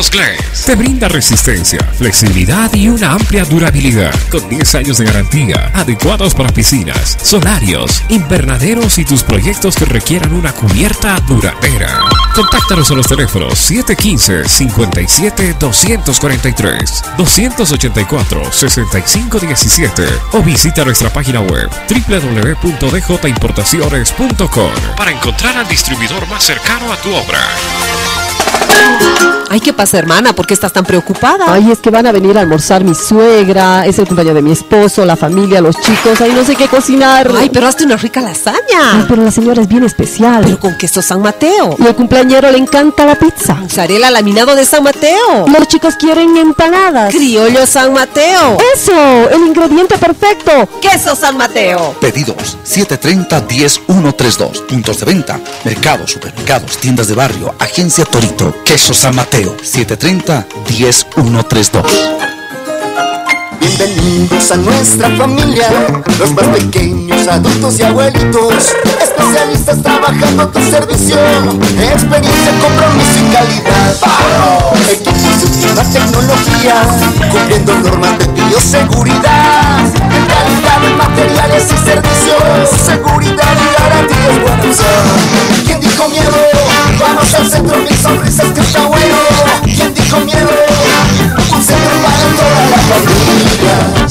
Productos Glass te brinda resistencia, flexibilidad y una amplia durabilidad con 10 años de garantía, adecuados para piscinas, solarios, invernaderos y tus proyectos que requieran una cubierta duradera. Contáctanos a los teléfonos 715-57-243, 284-6517 o visita nuestra página web www.djimportaciones.com para encontrar al distribuidor más cercano a tu obra. Ay, ¿qué pasa, hermana? ¿Por qué estás tan preocupada? Ay, es que van a venir a almorzar mi suegra, es el cumpleaños de mi esposo, la familia, los chicos. Ay, no sé qué cocinar. Ay, pero hazte una rica lasaña. Ay, pero la señora es bien especial. Pero con queso San Mateo. Y al cumpleañero le encanta la pizza. Mozzarella laminado de San Mateo. Los chicos quieren empanadas. Criollo San Mateo. Eso, el ingrediente perfecto. Queso San Mateo. Pedidos 730-10132. Puntos de venta. Mercados, supermercados, tiendas de barrio, agencia Torito. Queso San Mateo 730-10132. Bienvenidos a nuestra familia, los más pequeños, adultos y abuelitos, especialistas trabajando a tu servicio, experiencia, compromiso y calidad. Equipos de última tecnología, cumpliendo normas de bioseguridad, calidad en materiales y servicios, seguridad y garantías. ¿Quién dijo miedo? Vamos al centro, mil sonrisas que bueno. ¿Quién dijo miedo?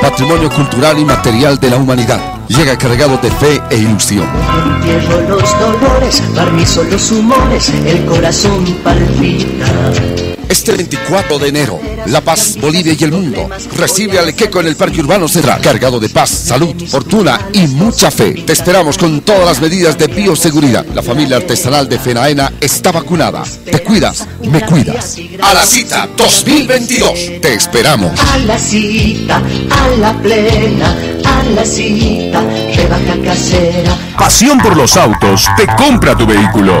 Patrimonio cultural y material de la humanidad. Llega cargado de fe e ilusión. Entierro los dolores, barnizo los humores, el corazón palpita. Este 24 de enero, La Paz, Bolivia y el mundo recibe al Equeco en el Parque Urbano Central, cargado de paz, salud, fortuna y mucha fe. Te esperamos con todas las medidas de bioseguridad. La familia artesanal de Fenaena está vacunada. Te cuidas, me cuidas. A la cita 2022. Te esperamos. A la cita, a la plena, a la cita, rebaja casera. Pasión por los autos te compra tu vehículo.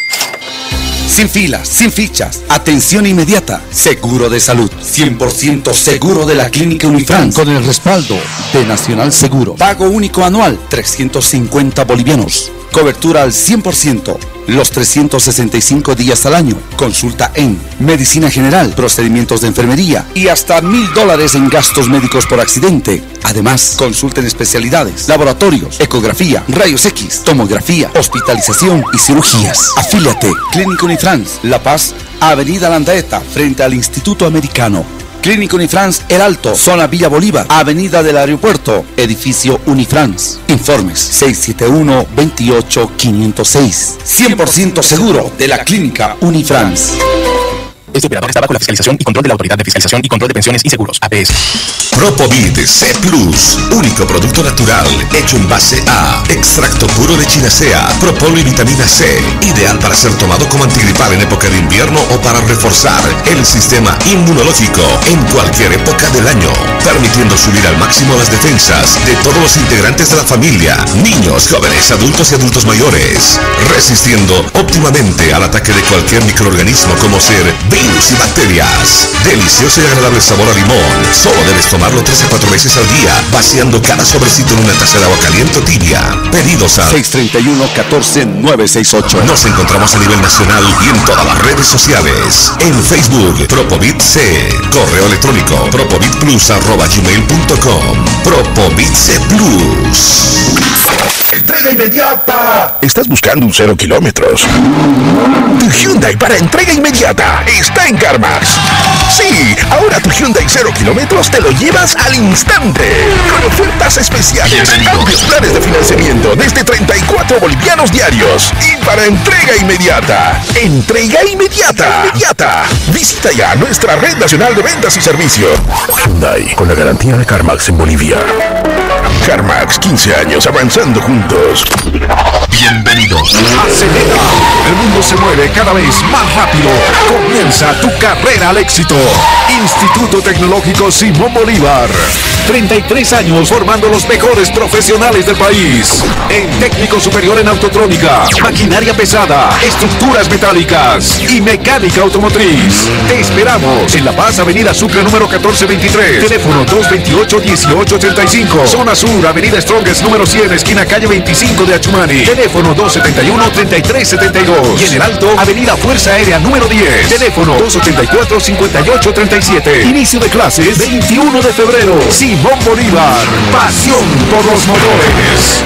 Sin filas, sin fichas, atención inmediata, seguro de salud, 100% seguro de la clínica Unifran, con el respaldo de Nacional Seguro. Pago único anual, 350 bolivianos. Cobertura al 100%, los 365 días al año. Consulta en Medicina General, procedimientos de enfermería y hasta mil dólares en gastos médicos por accidente. Además, consulta en especialidades, laboratorios, ecografía, rayos X, tomografía, hospitalización y cirugías. Afíliate, Clínica Unifrance, La Paz, Avenida Landaeta, frente al Instituto Americano. Clínica Unifrance El Alto, zona Villa Bolívar, Avenida del Aeropuerto, edificio Unifrance. Informes 671-28506. 100% seguro de la clínica Unifrance. Este operador está bajo la fiscalización y control de la Autoridad de Fiscalización y Control de Pensiones y Seguros, APS. Propovid C Plus, único producto natural hecho en base a extracto puro de chinacea, propolo y vitamina C, ideal para ser tomado como antigripal en época de invierno o para reforzar el sistema inmunológico en cualquier época del año, permitiendo subir al máximo las defensas de todos los integrantes de la familia, niños, jóvenes, adultos y adultos mayores, resistiendo óptimamente al ataque de cualquier microorganismo como ser y bacterias. Delicioso y agradable sabor a limón. Solo debes tomarlo 3 a 4 veces al día, vaciando cada sobrecito en una taza de agua caliente o tibia. Pedidos a 631-14-968. Nos encontramos a nivel nacional y en todas las redes sociales. En Facebook, Propovit C. Correo electrónico, propovitplus arroba gmail.com. Propovit C Plus. Entrega inmediata. ¿Estás buscando un cero kilómetros? Tu Hyundai para entrega inmediata está en CarMax. Sí, ahora tu Hyundai cero kilómetros te lo llevas al instante. Con ofertas especiales, amplios planes de financiamiento desde 34 bolivianos diarios. Y para entrega inmediata. Entrega inmediata. Inmediata. Visita ya nuestra red nacional de ventas y servicio. Hyundai, con la garantía de CarMax en Bolivia. CarMax, 15 años avanzando juntos. Bienvenidos. Acelera. El mundo se mueve cada vez más rápido. Comienza tu carrera al éxito. Instituto Tecnológico Simón Bolívar. 33 años formando los mejores profesionales del país. En técnico superior en autotrónica, maquinaria pesada, estructuras metálicas y mecánica automotriz. Te esperamos en La Paz, Avenida Sucre número 1423. Teléfono 228-1885. Zona Sur, Avenida Strongest número 100, esquina calle 25 de Achumani. Teléfono 271-3372. Y en el Alto, Avenida Fuerza Aérea número 10. Teléfono 284-5837. Inicio de clases 21 de febrero. Simón Bolívar. Pasión por los motores.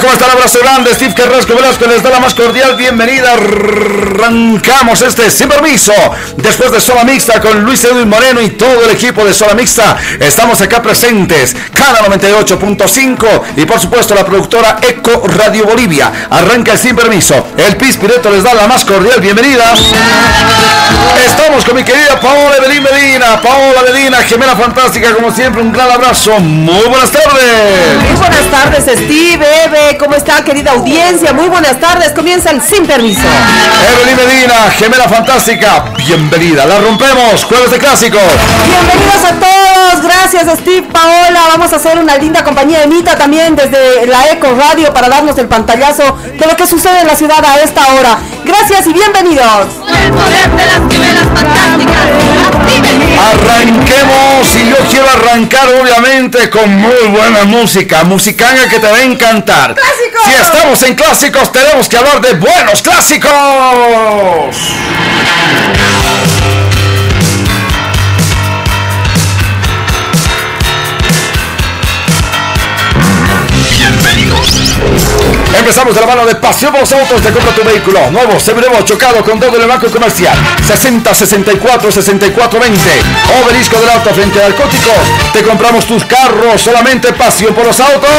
¿cómo están? Abrazo grande, Steve Carrasco Velasco les da la más cordial bienvenida. Arrancamos este sin permiso. Después de Sola Mixta con Luis Edwin Moreno y todo el equipo de Sola Mixta, estamos acá presentes. Cada 98.5 y por supuesto la productora Eco Radio Bolivia. Arranca el sin permiso. El Pis Pireto les da la más cordial bienvenida. Estamos con mi querida Paola Evelyn Medina. Paola Medina, gemela fantástica, como siempre, un gran abrazo. Muy buenas tardes. Muy buenas tardes, Steve, Eve, ¿cómo está, querida audiencia? Muy buenas tardes, comienza el Sin Permiso. Evelyn Medina, gemela fantástica, bienvenida. La rompemos, jueves de clásico. Bienvenidos a todos, gracias Steve, Paola. Vamos a hacer una linda compañía de Mita también desde la Eco Radio para darnos el pantallazo de lo que sucede en la ciudad a esta hora. Gracias y bienvenidos. Por el poder de las gemelas fantásticas, actívense. Arranquemos y yo quiero arrancar obviamente con muy buena música, musicanga que te va a encantar. ¡Clásicos! Si estamos en clásicos tenemos que hablar de buenos clásicos. Empezamos de la mano de Pasión por los Autos. Te compra tu vehículo nuevo, seminuevo, chocado con todo el banco comercial. 60 64 64 20. Obelisco del auto frente a narcóticos. Te compramos tus carros. Solamente Pasión por los Autos.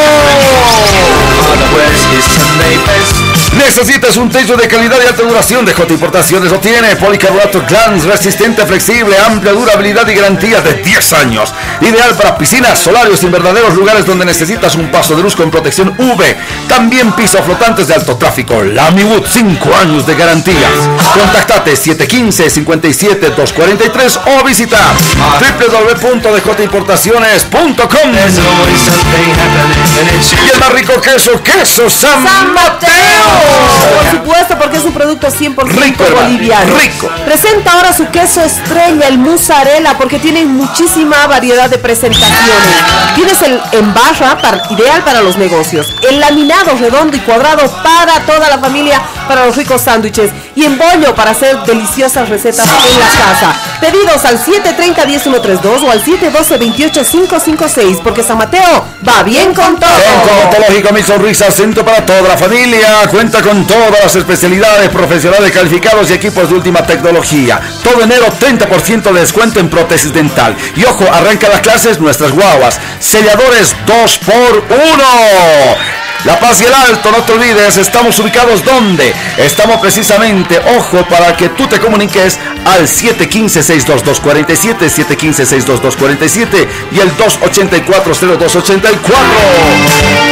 Necesitas un techo de calidad y alta duración de J Importaciones. Lo tiene policarbonato Glans, resistente, flexible, amplia durabilidad y garantía de 10 años. Ideal para piscinas, solarios y verdaderos lugares donde necesitas un paso de luz con protección UV. También piso flotantes de alto tráfico. Lamiwood, 5 años de garantías. Contactate 715-57-243 o visita www.djimportaciones.com Y el más rico queso, queso San, San Mateo. Por supuesto, porque es un producto 100% Rico, boliviano. rico. Presenta ahora su queso estrella, el mozzarella, porque tiene muchísima variedad de presentaciones. Tienes el en barra, para- ideal para los negocios. El laminado redondo y cuadrado para toda la familia, para los ricos sándwiches. Y en bollo para hacer deliciosas recetas en la casa. Pedidos al 730-10132 o al 712-28556, porque San Mateo va bien con todo. Centro Odontológico Mi Sonrisa, centro para toda la familia. Cuenta con todas las especialidades, profesionales calificados y equipos de última tecnología. Todo enero, 30% de descuento en prótesis dental. Y ojo, arranca las clases nuestras guaguas. Selladores 2 por 1 La Paz y el Alto, no te olvides, estamos ubicados donde? Estamos precisamente, ojo, para que tú te comuniques al 715-62247, 715-62247 y el 284-0284.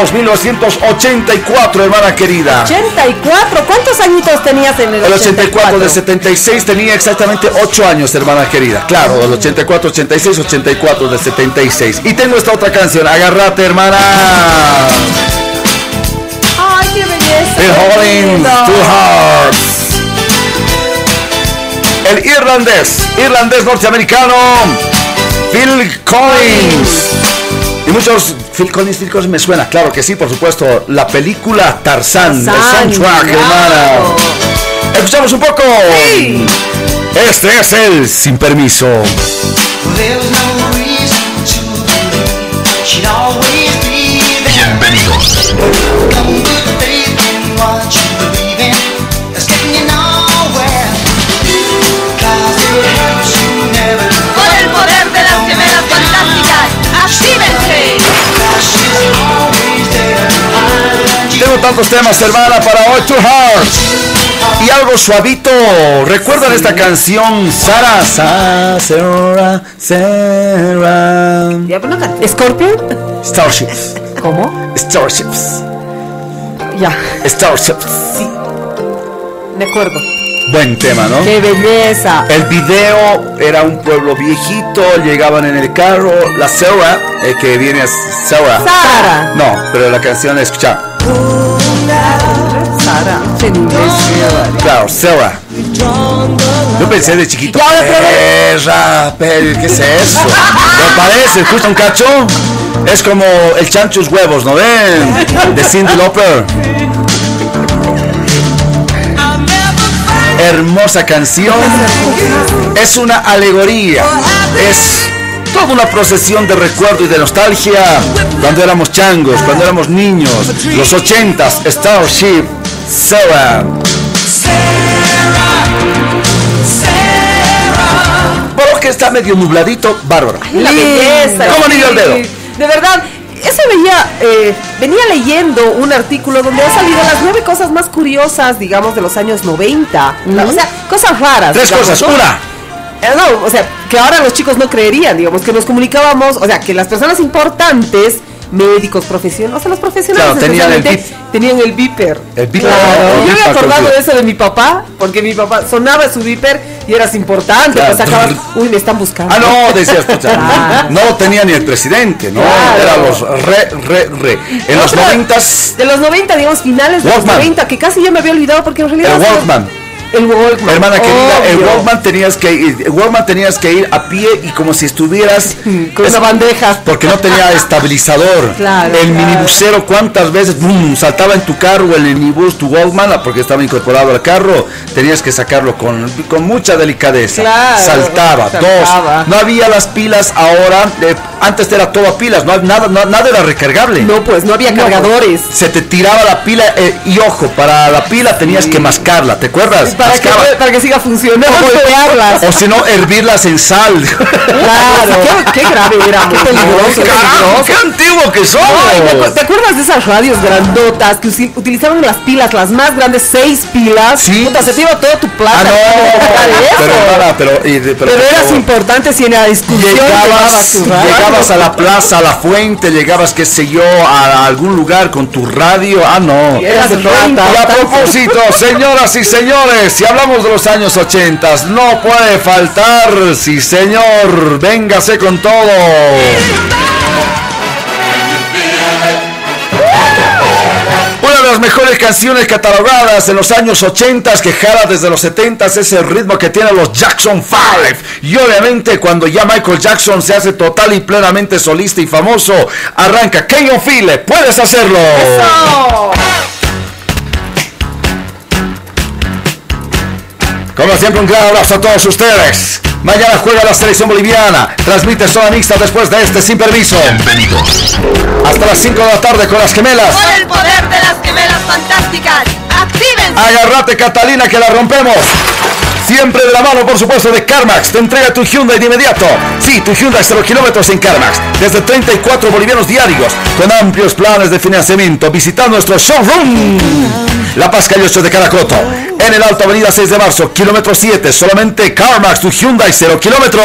House 1984, hermana querida. 84, ¿cuántos añitos tenías en el El 84? 84 del 76 tenía exactamente 8 años, hermana querida. Claro, del 84, 86, 84 del 76. Y tengo esta otra canción, agárrate, hermana. Ay, qué belleza. Lindo. Two Hearts. el irlandés, irlandés norteamericano, Phil Collins. Y muchos Phil Collins, Phil Collins me suena, claro que sí, por supuesto, la película Tarzán, el Tarzán, soundtrack, claro. hermana. Escuchamos un poco. Este es el Sin Permiso. Tantos temas, hermana, para hoy, Two Hearts. Y algo suavito. ¿Recuerdan esta canción? Sara, Sara, Sarah, Sarah. Ya, pero no cante. ¿Scorpion? Starships. ¿Cómo? Starships. Ya, Starships. me acuerdo. Buen tema, ¿no? ¡Qué belleza! El video era un pueblo viejito, llegaban en el carro, la Sarah, eh, que viene a Sarah. Sara. No, pero la canción escucha. Sara. En inglés. Claro, Sarah. Yo pensé de chiquito. Perra, perra, ¿qué es eso? ¿No parece? ¿Escucha un cacho? Es como el chanchos huevos, ¿no ven? De Cindy Lauper. Hermosa canción. Es una alegoría. Es toda una procesión de recuerdo y de nostalgia. Cuando éramos changos, cuando éramos niños. Los ochentas, Starship, Sarah. Por que está medio nubladito, bárbaro. La belleza. ¿Cómo anillo al dedo? De verdad, eso veía, eh, venía leyendo un artículo donde ha salido las nueve cosas más curiosas, digamos, de los años 90. O sea, cosas raras. Tres digamos, cosas. ¿no? Una, Eh, no, o sea, que ahora los chicos no creerían, digamos, que nos comunicábamos, o sea, que las personas importantes, médicos, profesionales, o sea, los profesionales Claro, tenían el especialmente, tenían el beeper. El beeper. Claro. Yo me he acordado de eso de mi papá, porque mi papá sonaba su beeper y eras importante, Claro. pues sacabas, uy, me están buscando. Ah, no, decías, pucha, Ah. no lo tenía ni el presidente, ¿no? Claro. Era los re, re, re. En los Otra- noventas, De los 90, digamos, finales de los Walkman. 90, que casi ya me había olvidado porque en realidad... el Walkman. El Walkman. Hermana querida, el. Walkman tenías que ir, el Walkman tenías que ir a pie y como si estuvieras Con una bandeja. porque no tenía estabilizador. Claro, el claro. minibusero cuántas veces saltaba en tu carro el minibus, tu Walkman, ah, porque estaba incorporado al carro, tenías que sacarlo con, con mucha delicadeza. Claro, saltaba, saltaba. dos. No había las pilas ahora, eh, antes era todo a pilas, no, nada, no- nada era recargable. No, pues no había No, cargadores. Se te tiraba la pila eh, y ojo, para la pila tenías que mascarla, ¿te acuerdas? Para que, para que siga funcionando, golpearlas. O si no, hervirlas en sal. Claro, qué, qué grave era, qué peligroso. Carajo. ¡Qué antiguo que somos! Ay, ¿te acu- ¿Te acuerdas de esas radios grandotas que utilizaban las pilas, las más grandes, seis pilas? Sí. Puta, se te iba toda tu plata. Ah, no, de pero, hermana, pero, y de- pero, Pero eras importante si en la discusión Llegabas, llegabas a la plaza, a la fuente, llegabas, qué sé yo, a algún lugar con tu radio. Ah, no. Eras Y rata. a propósito, señoras y señores, si hablamos de los años 80, no puede faltar, sí señor, véngase con todo. Una de las mejores canciones catalogadas en los años 80 que jala desde los 70 es el ritmo que tienen los Jackson 5. Y obviamente cuando ya Michael Jackson se hace total y plenamente solista y famoso, arranca Feel It? Puedes hacerlo. Como siempre, un gran abrazo a todos ustedes. Mañana juega la selección boliviana. Transmite zona mixta después de este sin permiso. Bienvenidos. Hasta las 5 de la tarde con las gemelas. Con el poder de las gemelas fantásticas, ¡actívense! Agárrate Catalina que la rompemos. Siempre de la mano, por supuesto, de CarMax. Te entrega tu Hyundai de inmediato. Sí, tu Hyundai 0 kilómetros en CarMax. Desde 34 bolivianos diarios. Con amplios planes de financiamiento. Visita nuestro showroom. La Paz Calle 8 de Caracoto. En el Alto Avenida 6 de Marzo, kilómetro 7. Solamente CarMax, tu Hyundai 0 kilómetros.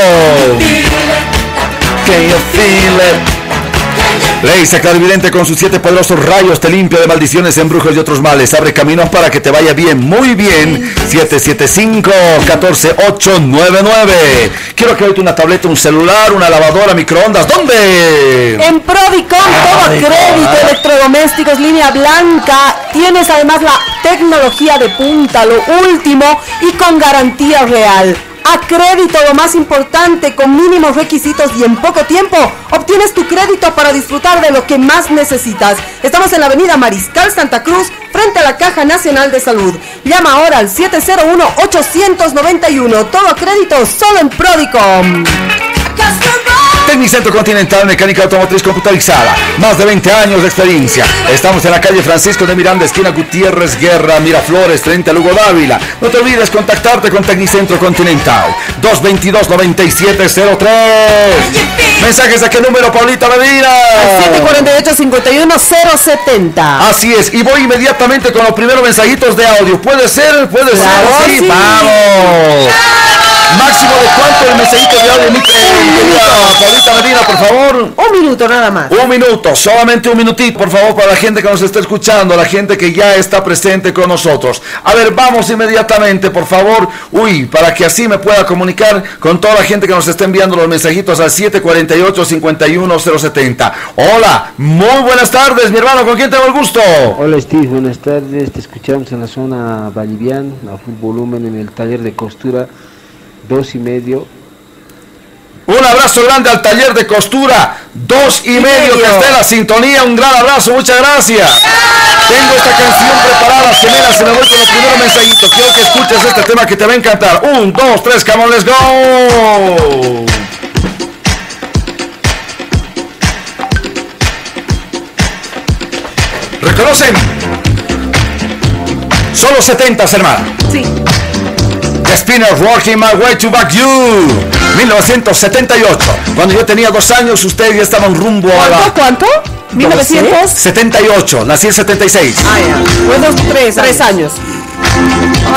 Leisa Clarividente con sus siete poderosos rayos te limpia de maldiciones, embrujos y otros males. Abre camino para que te vaya bien, muy bien. 775-14899. Quiero que hoy una tableta, un celular, una lavadora, microondas. ¿Dónde? En Prodicom, todo Prodicom, crédito, ah. electrodomésticos, línea blanca. Tienes además la tecnología de punta, lo último y con garantía real. A crédito, lo más importante, con mínimos requisitos y en poco tiempo obtienes tu crédito para disfrutar de lo que más necesitas. Estamos en la avenida Mariscal Santa Cruz, frente a la Caja Nacional de Salud. Llama ahora al 701-891. Todo crédito solo en Prodicom. Tecnicentro Continental Mecánica Automotriz Computarizada. Más de 20 años de experiencia. Estamos en la calle Francisco de Miranda, esquina Gutiérrez Guerra, Miraflores, 30 Lugo Dávila. No te olvides contactarte con Tecnicentro Continental. 222-9703. Mensajes a qué número, Paulita Medina. 748-51070. Así es, y voy inmediatamente con los primeros mensajitos de audio. ¿Puede ser? ¿Puede Claro, ser? Sí, sí. vamos. Máximo de cuánto el mensajito de audio, mi querida Paulita Medina, por favor. Un minuto nada más. Un minuto, solamente un minutito, por favor, para la gente que nos está escuchando, la gente que ya está presente con nosotros. A ver, vamos inmediatamente, por favor. Uy, para que así me pueda comunicar con toda la gente que nos está enviando los mensajitos al 748-51070. Hola, muy buenas tardes, mi hermano, ¿con quién tengo el gusto? Hola Steve, buenas tardes. Te escuchamos en la zona Vallivian, a full volumen en el taller de costura, dos y medio. Un abrazo grande al taller de costura, dos y, medio, que esté en la sintonía. Un gran abrazo, muchas gracias. Tengo esta canción preparada, Semena, se me voy con los primeros mensajitos. Quiero que escuches este tema que te va a encantar. Un, dos, tres, come on, let's go. ¿Reconocen? Solo 70, hermano. Sí. The Spinners Working My Way to Back You 1978 Cuando yo tenía dos años Ustedes ya estaban rumbo a la ¿Cuánto? ¿Cuánto? 1900. 78 Nací en 76 Ah, ya. Fue dos, tres, tres años.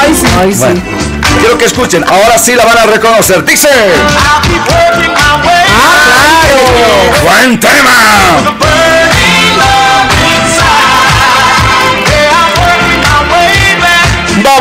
Ay, sí. Ay, sí. Bueno, Quiero que escuchen Ahora sí la van a reconocer Dice Ah, claro. Buen tema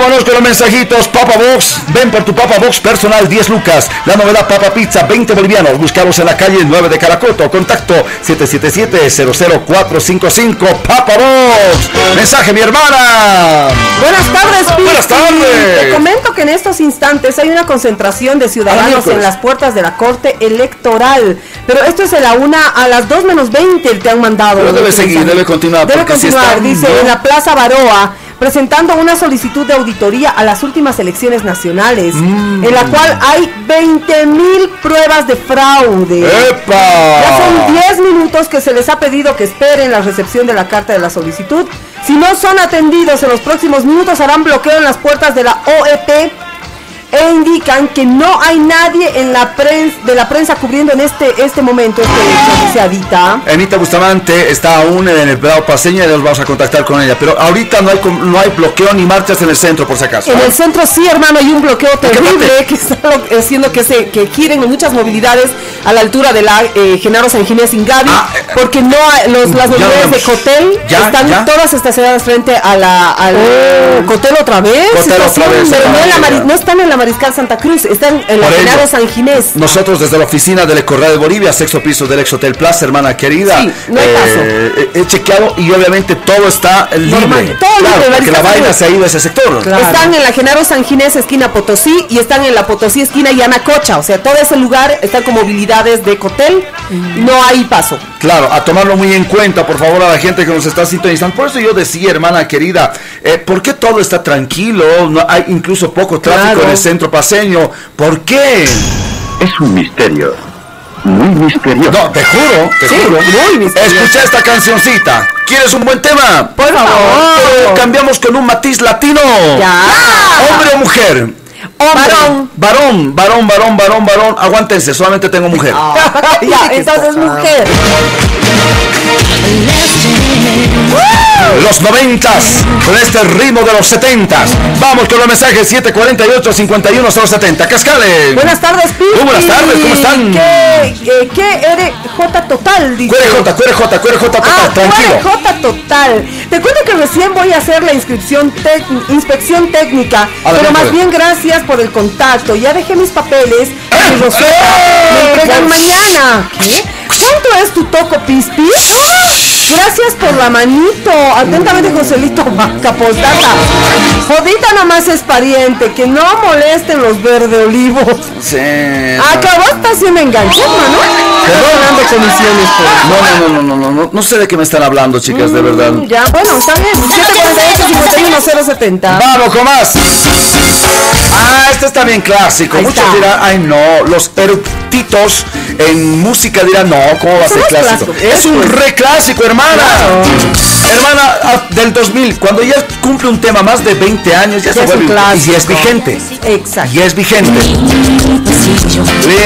Vámonos con los mensajitos. Papa Box, ven por tu Papa Box personal 10 lucas. La novedad Papa Pizza 20 bolivianos. Buscamos en la calle 9 de Caracoto. Contacto 777-00455. Papa Box. Mensaje, mi hermana. Buenas tardes, Pisti. Buenas tardes. Te comento que en estos instantes hay una concentración de ciudadanos en las puertas de la Corte Electoral. Pero esto es a la una, a las 2 menos 20 te han mandado. Pero debe seguir, debe continuar, Debe continuar, dice, en la Plaza Baroa. Presentando una solicitud de auditoría a las últimas elecciones nacionales, Mm. en la cual hay 20 mil pruebas de fraude. ¡Epa! Ya son 10 minutos que se les ha pedido que esperen la recepción de la carta de la solicitud. Si no son atendidos en los próximos minutos, harán bloqueo en las puertas de la OEP e indican que no hay nadie en la prensa, de la prensa cubriendo en este, este momento este hecho, dice Adita. Anita Bustamante está aún en el Prado Paseño y nos vamos a contactar con ella. Pero ahorita no hay, no hay bloqueo ni marchas en el centro, por si acaso. En el centro sí, hermano, hay un bloqueo terrible que está haciendo que se que quieren muchas movilidades a la altura de la eh, Genaro San Ginés Ingavi, porque no hay- los, las Ah, eh, movilidades de. Cotel Ya, están ya. todas estacionadas frente a la al Cotel otra vez, Cotel otra vez, pero no, en la no están en la Mariscal Santa Cruz, están en la. Genaro San Ginés. Nosotros desde la oficina del Correo de Bolivia, sexto piso del ex Hotel Plaza, hermana querida, Sí, no hay eh, he chequeado y obviamente todo está libre. Normal, todo Claro, libre, porque la vaina se ha ido a ese sector. Están en la Genaro San Ginés, esquina Potosí, y están en la Potosí, esquina Yanacocha. O sea, todo ese lugar está con movilidades de Cotel. No hay paso. Claro, a tomarlo muy en cuenta, por favor, a la gente que nos está sintonizando. Por eso yo decía, hermana querida, eh, ¿por qué todo está tranquilo? No hay incluso poco tráfico Claro. en el centro paseño. ¿Por qué? Es un misterio. Muy misterioso. No, te juro, te Sí, juro. muy misterioso. Escucha esta cancioncita. ¿Quieres un buen tema? Por favor. Eh, cambiamos con un matiz latino. Ya. ¿Hombre o mujer? Varón. Varón, varón, varón, varón, varón. Aguántense, solamente tengo mujer. ya, entonces mujer. Los noventas con este ritmo de los setentas. Vamos con los mensajes 748-51070. Cascale. Buenas tardes, Pi. Muy buenas tardes, ¿cómo están? ¿Qué, eh, qué eres J total? Dice. QRJ, QRJ, QRJ total, Ah, tranquilo. QRJ total. Te cuento que recién voy a hacer la inscripción inspección técnica, pero más bien gracias por el contacto. Ya dejé mis papeles mi ¡Eh! Me entregan mañana. ¿Qué? ¿Cuánto es tu toco, Pispi? Gracias por la manito. Atentamente, Joselito Vaca Postdata. Jodita nomás es pariente. Que no molesten los verde olivos. Sí. Acabó hasta haciendo enganche, ¿no? Perdón, comisiones. No, no, no, no, no, no, no sé de qué me están hablando, chicas, de verdad. Mm, Ya, bueno, está bien. 748 51070 Vamos con más. Ah, este está bien clásico. Ahí Muchos está. dirán, ay no, los eructitos en música dirán, no, ¿cómo va a ser clásico? Es un eso es- re clásico, hermana. Ah, del 2000, cuando ya cumple un tema más de 20 años, ya, Ya se vuelve y clásico. es vigente. Exacto. Y es vigente.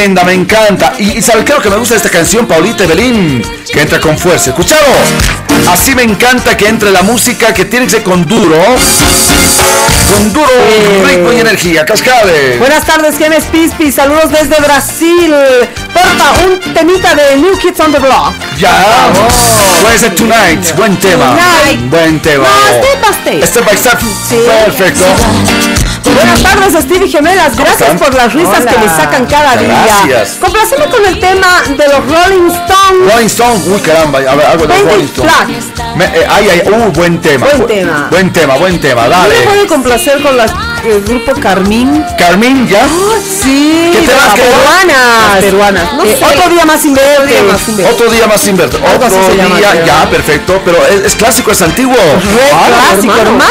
Linda, me encanta. Y, y ¿sabe lo que me gusta esta canción, Paulita Belín? Que entra con fuerza. ¿Escuchado? Así me encanta que entre la música que tiene que ser con duro. Con duro, ritmo y energía. Cascade. Buenas tardes, Gemes Pispi. Saludos desde Brasil. Porfa, un temita de New Kids on the Block. Ya. Where's it tonight? Buen tema. Tonight. Buen tema. No, step by step. Step by step. Perfecto. Buenas tardes, Stevie Gemelas. Gracias están? por las risas Hola. que me sacan cada día. Gracias. Complaceme con el tema de los Rolling Stones. Rolling Stone. Uy, caramba. A ver, algo de Rolling Stone. Flag. Me- eh, ay, ay, uh, buen tema. Buen Bu- tema. Buen tema, buen tema. ¿No me Dale. puede complacer con las- el grupo Carmín? Carmín, ¿ya? Sí, ¿Qué peruanas. Peruanas. No Eh, sé. Otro día más sin verte. Otro día más sin verte. Otro llama, día, creo. ya, perfecto. Pero es, es clásico, es antiguo. Re Ah, clásico, hermano. Ah, ya,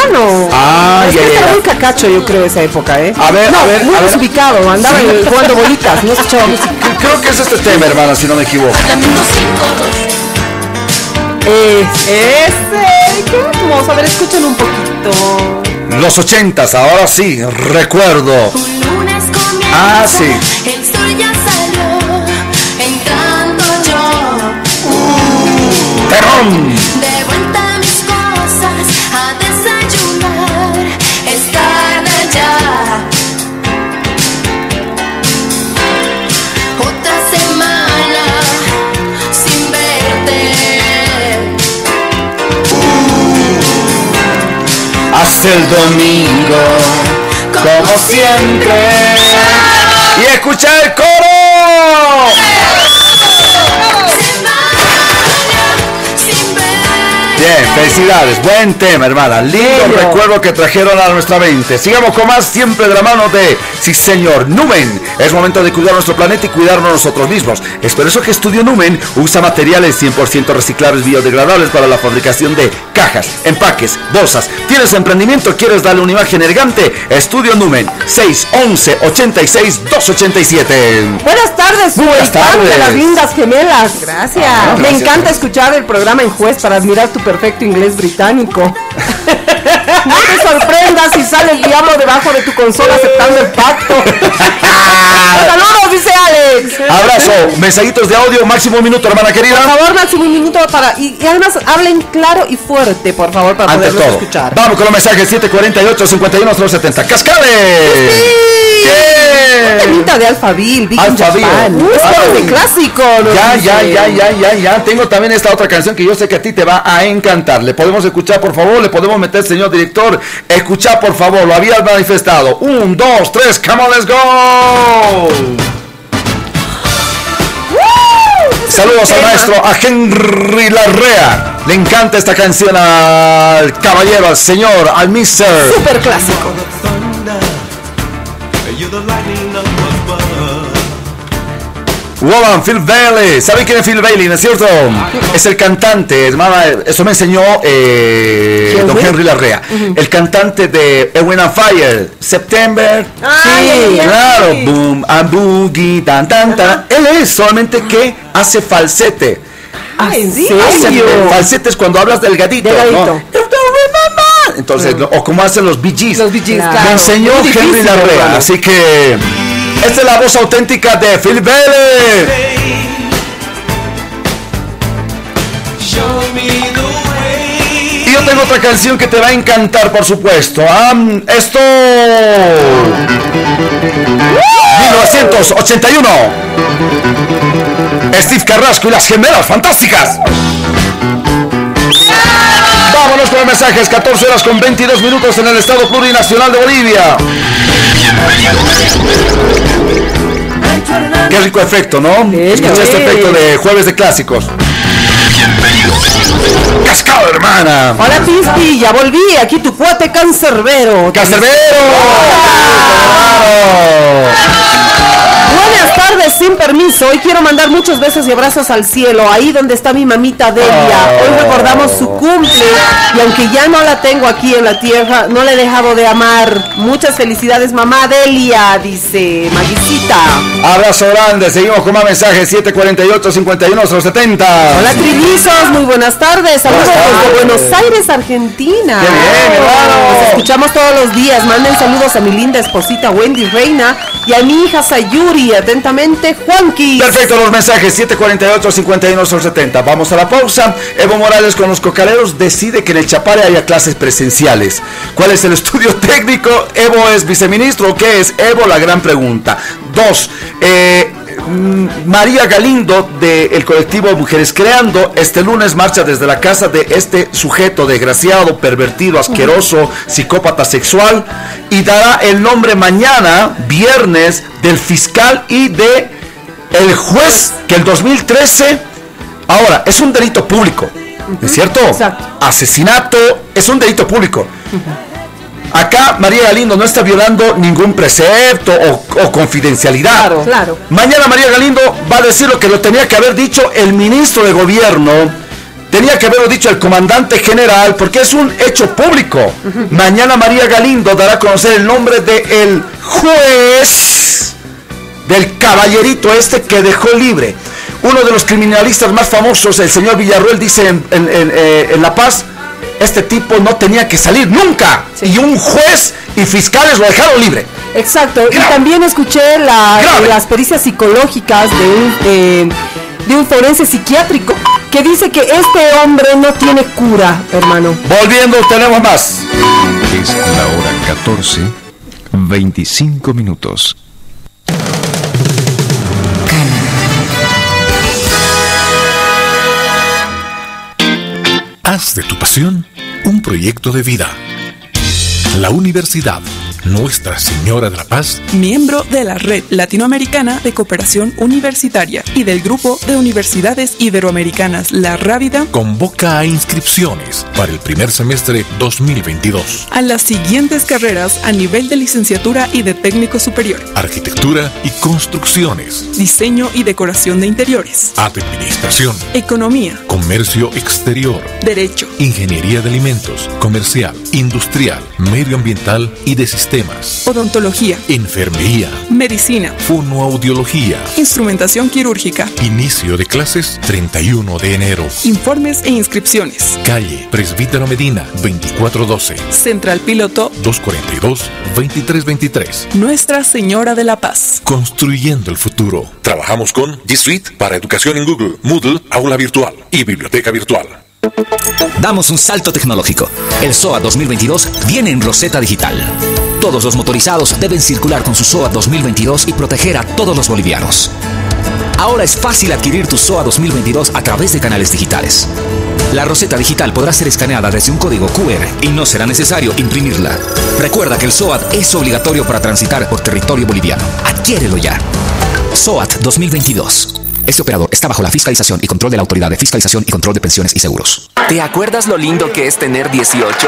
que ya. muy cacacho, yo creo, esa época, ¿eh? A ver, no, a ver, muy a ver. Andaba Sí. jugando bolitas, no escuchaba música. Creo que es este tema, hermana, si no me equivoco. Es ese. Qué hermoso. A ver, escuchen un poquito. Los ochentas, ahora sí, recuerdo. Ah, sí. El sol ya salió, entrando yo. Perrón. De Hasta el domingo, como siempre. Y escucha el coro. Bien, felicidades, buen tema, hermana. Lindo recuerdo que trajeron a nuestra mente. Sigamos con más, siempre de la mano de Sí, señor, Numen. Es momento de cuidar nuestro planeta y cuidarnos nosotros mismos. Es por eso que Estudio Numen usa materiales 100% reciclables biodegradables para la fabricación de cajas, empaques, bolsas. ¿Tienes emprendimiento? ¿Quieres darle una imagen elegante? Estudio Numen, 611 86 287. Buenas tardes, Muy buenas tardes. las lindas gemelas. Gracias. Ah, Me gracias. encanta escuchar el programa en juez para admirar tu perfecto inglés británico. Sorprendas si sale el diablo debajo de tu consola aceptando el pacto. Saludos, dice Alex. Abrazo, mensajitos de audio, máximo un minuto, hermana querida. Por favor, máximo un minuto para. Y, y además hablen claro y fuerte, por favor, para Ante poderlos todo. escuchar. Vamos con los mensajes 748 51 070. ¡Cascade! Un temita de Alphaville, Big Alphaville. Uh, de clásico. Ya, ya, ya, ya, ya, ya. Tengo también esta otra canción que yo sé que a ti te va a encantar. ¿Le podemos escuchar, por favor? ¿Le podemos meter, señor director? Escuchar, por favor. Lo había manifestado. Un, dos, tres. Come on, let's go. Saludos al maestro, a Henry Larrea. Le encanta esta canción al caballero, al señor, al mister. Super clásico. Roland, Phil Bailey. ¿Saben quién es Phil Bailey, no es cierto? Es el cantante, hermana. Eso me enseñó eh, ¿Quién don fue? Henry Larrea. El cantante de Erwin and Fire. September. Ay, sí, ay, ay. claro. Boom and boogie, tan, tan, tan. Él es solamente que hace falsete. Ah, ¿en Hace serio? falsete es cuando hablas delgadito. Delgadito. ¿no? Entonces, o como hacen los Bee Gees. Los Bee Gees, Me claro. enseñó Muy Henry difícil, Larrea. Así que esta es la voz auténtica de Phil Bailey. Y yo tengo otra canción que te va a encantar, por supuesto. Ah, esto. 1981. Steve Carrasco y las gemelas fantásticas. Vámonos con los mensajes. 14 horas con 22 minutos en el Estado Plurinacional de Bolivia. Qué rico efecto, ¿no? Escucha este efecto de jueves de clásicos. Cascado, hermana. Hola Pispi, ya volví, aquí tu cuate cancerbero. ¡Cancerbero! Hoy quiero mandar muchos besos y abrazos al cielo, ahí donde está mi mamita Delia. Hoy recordamos su cumple y aunque ya no la tengo aquí en la tierra, no le he dejado de amar. Muchas felicidades, mamá Delia, dice Maguicita. Abrazo grande, seguimos con más mensajes 748 51 70 Hola trillizos, muy buenas tardes. Saludos desde Buenos Aires, Argentina. Qué bien, hermano. Los escuchamos todos los días. Manden saludos a mi linda esposita Wendy Reina y a mi hija Sayuri. Atentamente, Juanqui. Perfecto, los mensajes 748 51 70 Vamos a la pausa. Evo Morales con los cocaleros decide que en el Chapare haya clases presenciales. ¿Cuál es el estudio técnico? ¿Evo es viceministro qué es? Evo, la gran pregunta. Dos, eh, María Galindo del colectivo Mujeres Creando este lunes marcha desde la casa de este sujeto desgraciado, pervertido, asqueroso, psicópata sexual y dará el nombre mañana, viernes, del fiscal y de el juez que el 2013 ahora es un delito público, ¿es cierto? Asesinato es un delito público. Acá María Galindo no está violando ningún precepto o, o confidencialidad. Claro, claro. Mañana María Galindo va a decir lo que lo tenía que haber dicho el ministro de gobierno, tenía que haberlo dicho el comandante general, porque es un hecho público. Mañana María Galindo dará a conocer el nombre del juez, del caballerito este que dejó libre. Uno de los criminalistas más famosos, el señor Villarruel, dice en, en- en, eh, en La Paz, este tipo no tenía que salir nunca. Y un juez y fiscales lo dejaron libre. Exacto, y también escuché la- las pericias psicológicas de un, eh, de un forense psiquiátrico que dice que este hombre no tiene cura, hermano. Volviendo, tenemos más. Es la hora 14, 25 minutos. Haz de tu pasión un proyecto de vida. La Universidad Nuestra Señora de la Paz. Miembro de la Red Latinoamericana de Cooperación Universitaria y del Grupo de Universidades Iberoamericanas La Rábida convoca a inscripciones para el primer semestre 2022. a las siguientes carreras a nivel de licenciatura y de técnico superior, Arquitectura y construcciones, diseño y decoración de interiores, administración, economía, comercio exterior, derecho, ingeniería de alimentos, comercial, industrial, medioambiental y de sistemas, odontología, enfermería, medicina, fonoaudiología. instrumentación quirúrgica, Inicio de clases 31 de enero. informes e inscripciones. Calle Presbítero Medina 2412 Central Piloto 242-2323. Nuestra Señora de la Paz. Construyendo el futuro. Trabajamos con G Suite para educación en Google, Moodle, aula virtual y biblioteca virtual. Damos un salto tecnológico. El SOA 2022 viene en Rosetta Digital. Todos los motorizados deben circular con su SOA 2022 y proteger a todos los bolivianos. Ahora es fácil adquirir tu SOA 2022 a través de canales digitales. La Rosetta Digital podrá ser escaneada desde un código QR y no será necesario imprimirla. Recuerda que el SOAT es obligatorio para transitar por territorio boliviano. Adquiérelo ya. SOAT 2022. Este operador está bajo la fiscalización y control de la Autoridad de Fiscalización y Control de Pensiones y Seguros. ¿Te acuerdas lo lindo que es tener 18?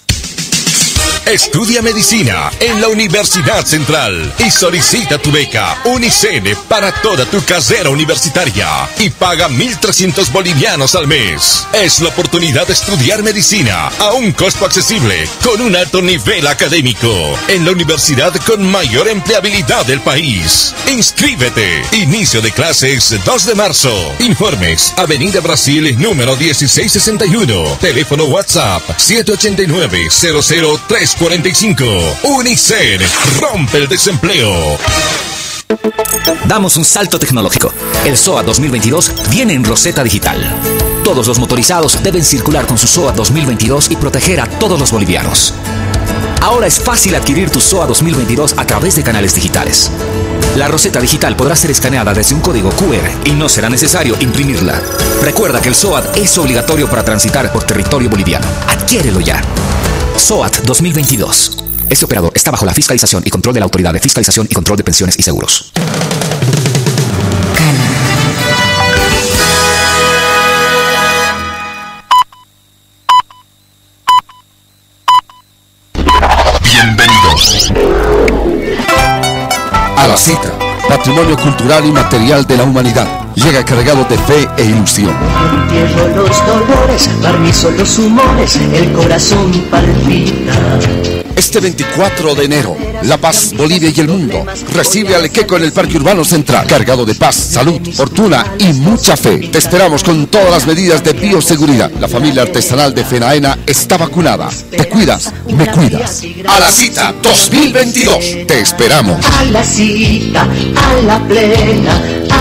Estudia medicina en la Universidad Central y solicita tu beca Unicene para toda tu carrera universitaria y paga 1.300 bolivianos al mes. Es la oportunidad de estudiar medicina a un costo accesible con un alto nivel académico en la universidad con mayor empleabilidad del país. Inscríbete. Inicio de clases 2 de marzo. Informes Avenida Brasil número 1661. Teléfono WhatsApp 789 00345. Unicen rompe el desempleo. Damos un salto tecnológico. El SOA 2022 viene en Roseta Digital. Todos los motorizados deben circular con su SOA 2022 y proteger a todos los bolivianos. Ahora es fácil adquirir tu SOA 2022 a través de canales digitales. La Roseta Digital podrá ser escaneada desde un código QR y no será necesario imprimirla. Recuerda que el SOAT es obligatorio para transitar por territorio boliviano. Adquiérelo ya. SOAT 2022. Este operador está bajo la fiscalización y control de la Autoridad de Fiscalización y Control de Pensiones y Seguros. Bienvenidos A la cita, patrimonio cultural y material de la humanidad. Llega cargado de fe e ilusión. Entierro los dolores, barnizo los humores, el corazón palpita. Este 24 de enero, La Paz, Bolivia y el mundo recibe al Equeco en el Parque Urbano Central, cargado de paz, salud, fortuna y mucha fe. Te esperamos con todas las medidas de bioseguridad. La familia artesanal de Fenaena está vacunada. Te cuidas, me cuidas. A la cita 2022. Te esperamos. A la cita, a la plena, a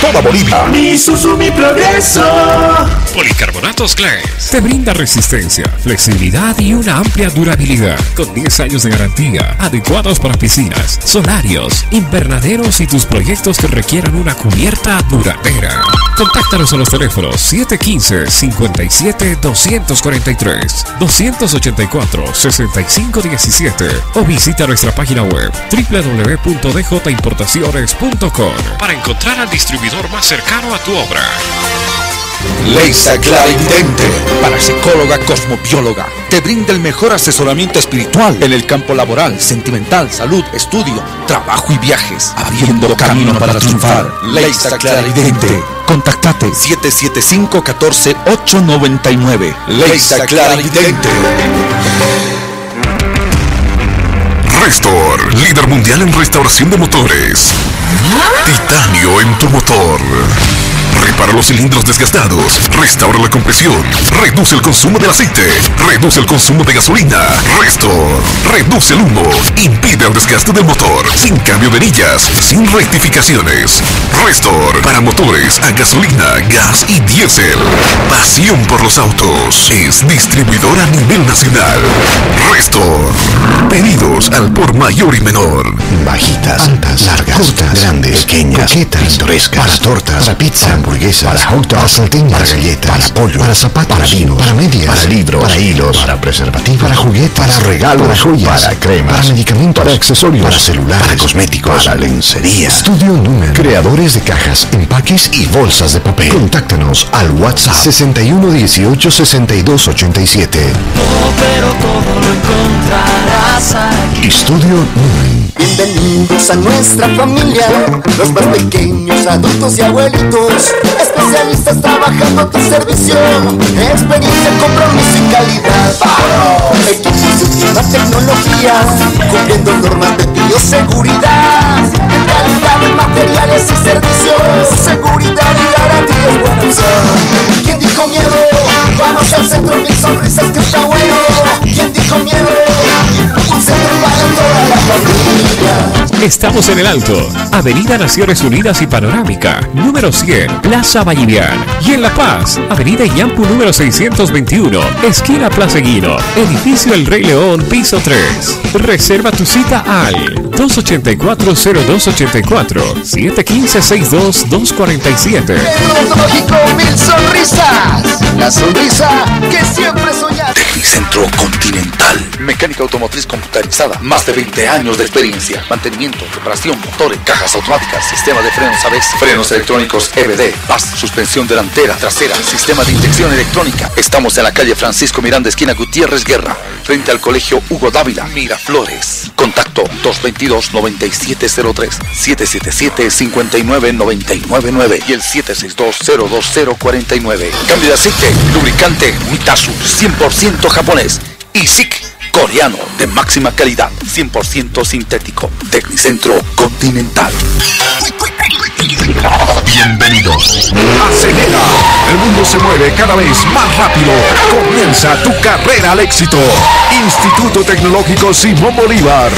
toda Bolivia. Mi Isuzu, mi progreso. Policarbonatos Glass te brinda resistencia, flexibilidad y una amplia durabilidad con 10 años de garantía, adecuados para piscinas, solarios, invernaderos y tus proyectos que requieran una cubierta duradera. Contáctanos a los teléfonos 715-57-243, 284-6517 o visita nuestra página web www.djimportaciones.com para encontrar al distribuidor más cercano a tu obra. Leisa Clarividente, parapsicóloga cosmobióloga, te brinda el mejor asesoramiento espiritual en el campo laboral, sentimental, salud, estudio, trabajo y viajes, abriendo camino para triunfar. Leisa Clarividente, contactate 775-14-899. Leisa Clarividente. Restor, líder mundial en restauración de motores. Titanio en tu motor. Repara los cilindros desgastados, restaura la compresión, reduce el consumo del aceite, reduce el consumo de gasolina. Restor, reduce el humo, impide el desgaste del motor, sin cambio de anillas, sin rectificaciones. Restor, para motores a gasolina, gas y diésel. Pasión por los autos. Es distribuidor a nivel nacional. Restor. Pedidos al por mayor y menor. Bajitas, altas, largas, cortas, grandes, pequeñas, coquetas, pintorescas, para tortas, para pizza, hamburguesas, para hot dogs, para salteñas, para galletas, para pollo, para zapatos, para vino, para medias, para libros, para hilos, para preservativos, para juguetes, para regalos, para joyas, para cremas, para medicamentos, para accesorios, para celulares, para cosméticos, para lencería. Estudio Numen, creadores de cajas, empaques y bolsas de papel. Contáctanos al WhatsApp 61 18 62 87. pero todo lo encontrarás aquí. Estudio Numen. Bienvenidos a nuestra familia, los más pequeños, adultos y abuelitos, especialistas trabajando a tu servicio, experiencia, compromiso y calidad. ¡Vamos! Equipos de última tecnología, cumpliendo normas de bioseguridad, calidad de materiales y servicios, seguridad y garantía es buena opción. ¿Quién dijo miedo? Vamos al centro, mil sonrisas que está bueno. Estamos en el Alto, Avenida Naciones Unidas y Panorámica, número 100, Plaza Vallivian. Y en La Paz, Avenida Yampu número 621, esquina Plaza Guino, edificio El Rey León, piso 3. Reserva tu cita al 284-0284, 715-62-247. Odontológico Mil Sonrisas. La sonrisa que siempre soñaste. Tecnicentro Continental. Mecánica automotriz computarizada. Más de 20 años de experiencia. Mantenimiento, reparación, motores, cajas automáticas, sistema de frenos ABS, frenos electrónicos EBD, PAS, suspensión delantera, trasera, sistema de inyección electrónica. Estamos en la calle Francisco Miranda, esquina Gutiérrez Guerra, frente al colegio Hugo Dávila, Miraflores. Contacto 222-9703, 777-59999 y el 762-02049. Cambio de aceite, lubricante Mitasu, 100% japonés. Y SIC, coreano, de máxima calidad, 100% sintético. Tecnicentro Continental. Bienvenidos. Acelera. El mundo se mueve cada vez más rápido. Comienza tu carrera al éxito. Instituto Tecnológico Simón Bolívar.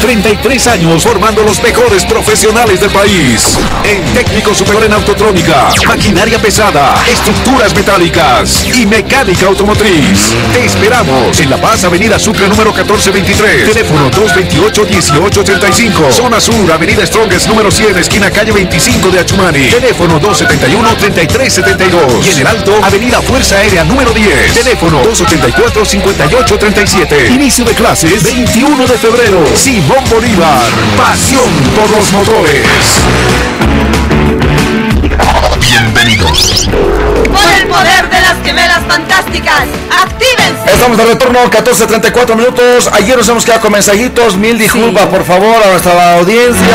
33 años formando los mejores profesionales del país. En técnico superior en autotrónica, maquinaria pesada, estructuras metálicas y mecánica automotriz. Te esperamos en La Paz, Avenida Sucre número 1423. Teléfono 228-1885. Zona Sur, Avenida Strongest número 100, esquina calle 25 de Achumani. Teléfono 271-3372. Y en el Alto, Avenida Fuerza Aérea número 10. Teléfono 284-5837. Inicio de clases 21 de febrero. Simón Bolívar. Pasión por los motores. Bienvenidos. Por el poder de las gemelas fantásticas, actívense. Estamos de retorno, 14.34 minutos. Ayer nos hemos quedado con mensajitos. Mil disculpas, por favor, a nuestra audiencia.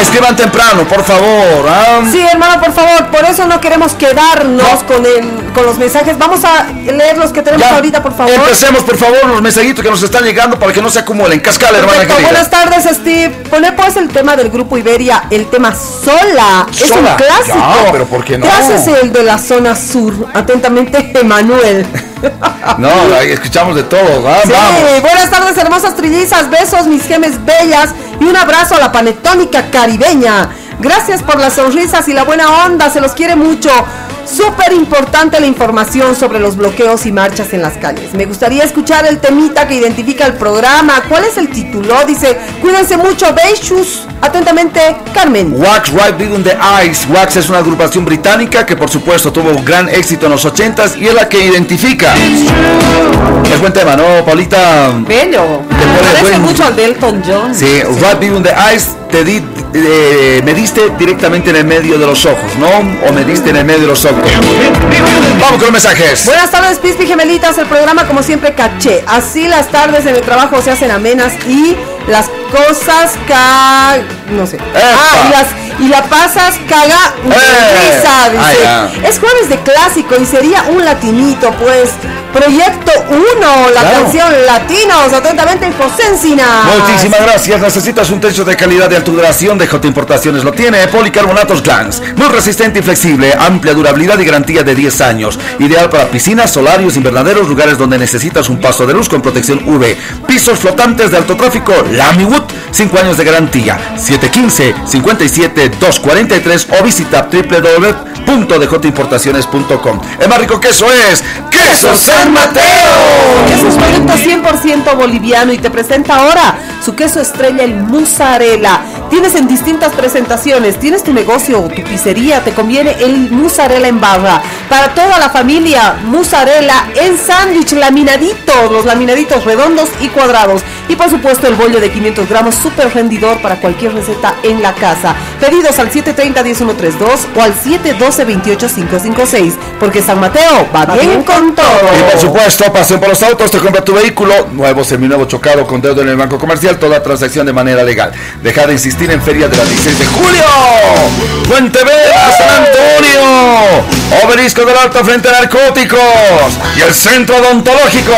Escriban temprano, por favor. ¿ah? Sí, hermano, por favor, por eso no queremos quedarnos con, el, con los mensajes. Vamos a leer los que tenemos Ya. ahorita, por favor. Empecemos, por favor, los mensajitos que nos están llegando para que no se acumulen. Cascala, hermana querida. Buenas tardes, Steve. Pone pues el tema del grupo Iberia, el tema Sola. Es Sola. un clásico. Ya, pero ¿por qué no? Gracias el de la zona sur. Atentamente, Emanuel. No, escuchamos de todo. ¿ah? Sí, Vamos. buenas tardes, hermosas trillizas. Besos, mis gemes bellas. Y un abrazo a la panetónica caribeña. Gracias por las sonrisas y la buena onda. Se los quiere mucho. Súper importante la información sobre los bloqueos y marchas en las calles. Me gustaría escuchar el temita que identifica el programa. ¿Cuál es el título? Dice, cuídense mucho, Beishus. Atentamente, Carmen. Wax Right Beyond the Ice. Wax es una agrupación británica que por supuesto tuvo un gran éxito en los 80s y es la que identifica. Es buen tema, ¿no, Paulita? Bello. Te Parece buen- mucho al Delton John. Sí, Right Beyond the Ice te di, eh, me diste directamente en el medio de los ojos, ¿no? O me diste en el medio de los ojos. Vamos con los mensajes. Buenas tardes, Pispi Gemelitas. El programa, como siempre, caché. Así las tardes en el trabajo se hacen amenas y las cosas ca... no sé. Ah, y, las, y la pasas caga de Eh. risa, dice. Ah, es jueves de clásico y sería un latinito, pues. Proyecto 1, la Claro. canción Latinos. Atentamente, José Encina. Muchísimas gracias. Necesitas un techo de calidad de alta duración de J Importaciones. Lo tiene Policarbonatos Glans. Muy resistente y flexible. Amplia durabilidad y garantía de 10 años. Ideal para piscinas, solarios, invernaderos, lugares donde necesitas un paso de luz con protección UV. Pisos flotantes de alto tráfico. Lamiwood. 5 años de garantía. 715-57-243 o visita www.djimportaciones.com. El más rico queso es Queso San Mateo. Es un producto 100% boliviano y te presenta ahora su queso estrella, el mozzarella. Tienes en distintas presentaciones, tienes tu negocio o tu pizzería, te conviene el mozzarella en barra. Para toda la familia, mozzarella en sándwich laminadito, los laminaditos redondos y cuadrados. Y por supuesto el bollo de 500 gramos, súper rendidor para cualquier receta en la casa. Pedidos al 730-10132 o al 712-28556, porque San Mateo va bien con todo. Y por supuesto, pasión por los autos, te compra tu vehículo, nuevo, seminuevo, chocado, con deuda en el banco comercial, toda transacción de manera legal. Deja de insistir en ferias de la 16 de julio. Fuente Vela, San Antonio. Obelisco del Alto frente narcóticos. Y el centro odontológico.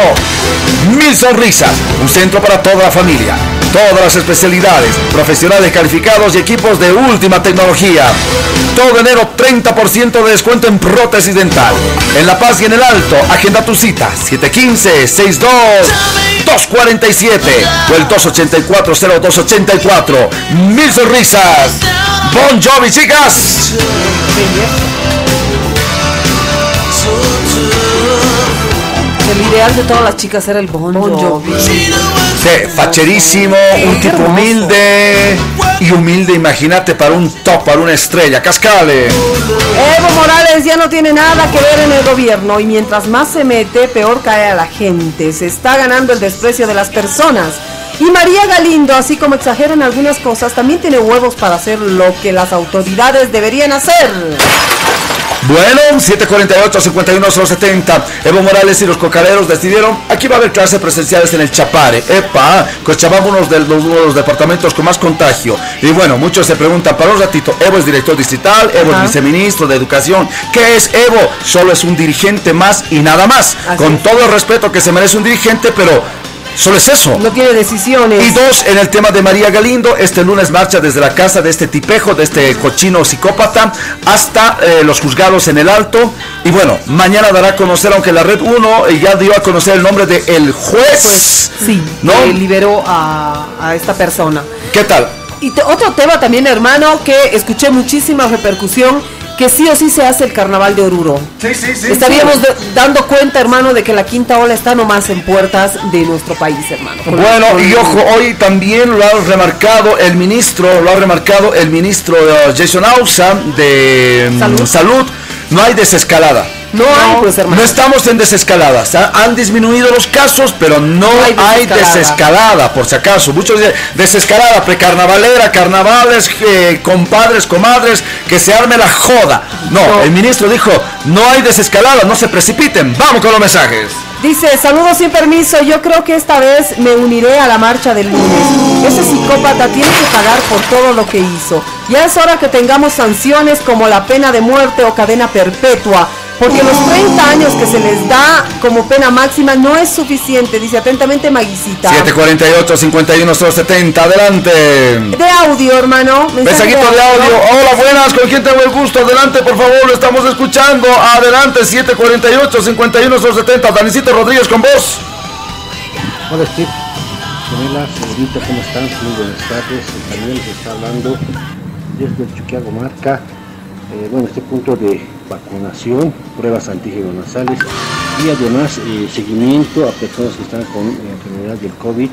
Mil sonrisas. Un centro para toda la familia. Todas las especialidades, profesionales calificados y equipos de última tecnología. Todo enero 30% de descuento en prótesis dental. En La Paz y en el Alto, agenda tu cita 715-62-247 o el 284-0284. Mil sonrisas. Bon Jovi, chicas. El ideal de todas las chicas era el Bon Jovi. Sí, facherísimo, un tipo humilde y humilde, imagínate, para un top, para una estrella. Cascale. Evo Morales ya no tiene nada que ver en el gobierno y mientras más se mete, peor cae a la gente. Se está ganando el desprecio de las personas. Y María Galindo, así como exagera en algunas cosas, también tiene huevos para hacer lo que las autoridades deberían hacer. Bueno, 748 51 70 Evo Morales y los cocaleros decidieron, aquí va a haber clases presenciales en el Chapare. Epa, Cochabamba uno de los, uno de los departamentos con más contagio. Y bueno, muchos se preguntan, para un ratito, Evo es director distrital, Evo Ajá. es viceministro de educación. ¿Qué es Evo? Solo es un dirigente más y nada más. con todo el respeto que se merece un dirigente, pero solo es eso. No tiene decisiones. Y dos, en el tema de María Galindo, este lunes marcha desde la casa de este tipejo, de este cochino psicópata, hasta eh, los juzgados en el Alto. Y bueno, mañana dará a conocer, aunque la Red 1 eh, ya dio a conocer el nombre de el juez. Sí, ¿No? que liberó a, a esta persona. ¿Qué tal? Y te- otro tema también, hermano, que escuché muchísima repercusión, que sí o sí se hace el carnaval de Oruro. Sí, sí, sí. Estaríamos sí. dando cuenta, hermano, de que la quinta ola está nomás en puertas de nuestro país, hermano. Bueno, y ojo, hoy también lo ha remarcado el ministro, lo ha remarcado el ministro eh, Jason Ausa de mm, Salud. Salud. No hay desescalada. No hay, pues, hermano. No estamos en desescalada. Se ha- Han disminuido los casos, pero no, hay hay, desescalada. desescalada, por si acaso. Muchos dicen desescalada, precarnavalera, carnavales, eh, compadres, comadres, que se arme la joda. No, el ministro dijo, no hay desescalada, no se precipiten. Vamos con los mensajes. Dice, saludos sin permiso, yo creo que esta vez me uniré a la marcha del lunes. Ese psicópata tiene que pagar por todo lo que hizo. Ya es hora que tengamos sanciones como la pena de muerte o cadena perpetua, porque los 30 años que se les da como pena máxima no es suficiente, dice atentamente Maguisita. 748 51 070 adelante. De audio, hermano. Mensajito de audio. Hola, buenas. ¿Con quién tengo el gusto? Adelante, por favor. Lo estamos escuchando. Adelante, 748 51 070 Danicito Rodríguez con vos. Hola Steve, Sonela, señorita, ¿cómo están? Muy buenas tardes. También les está hablando desde el Chuquiago Marca. Eh, bueno, este punto de vacunación, pruebas antígenos nasales y además eh, seguimiento a personas que están con enfermedad del COVID.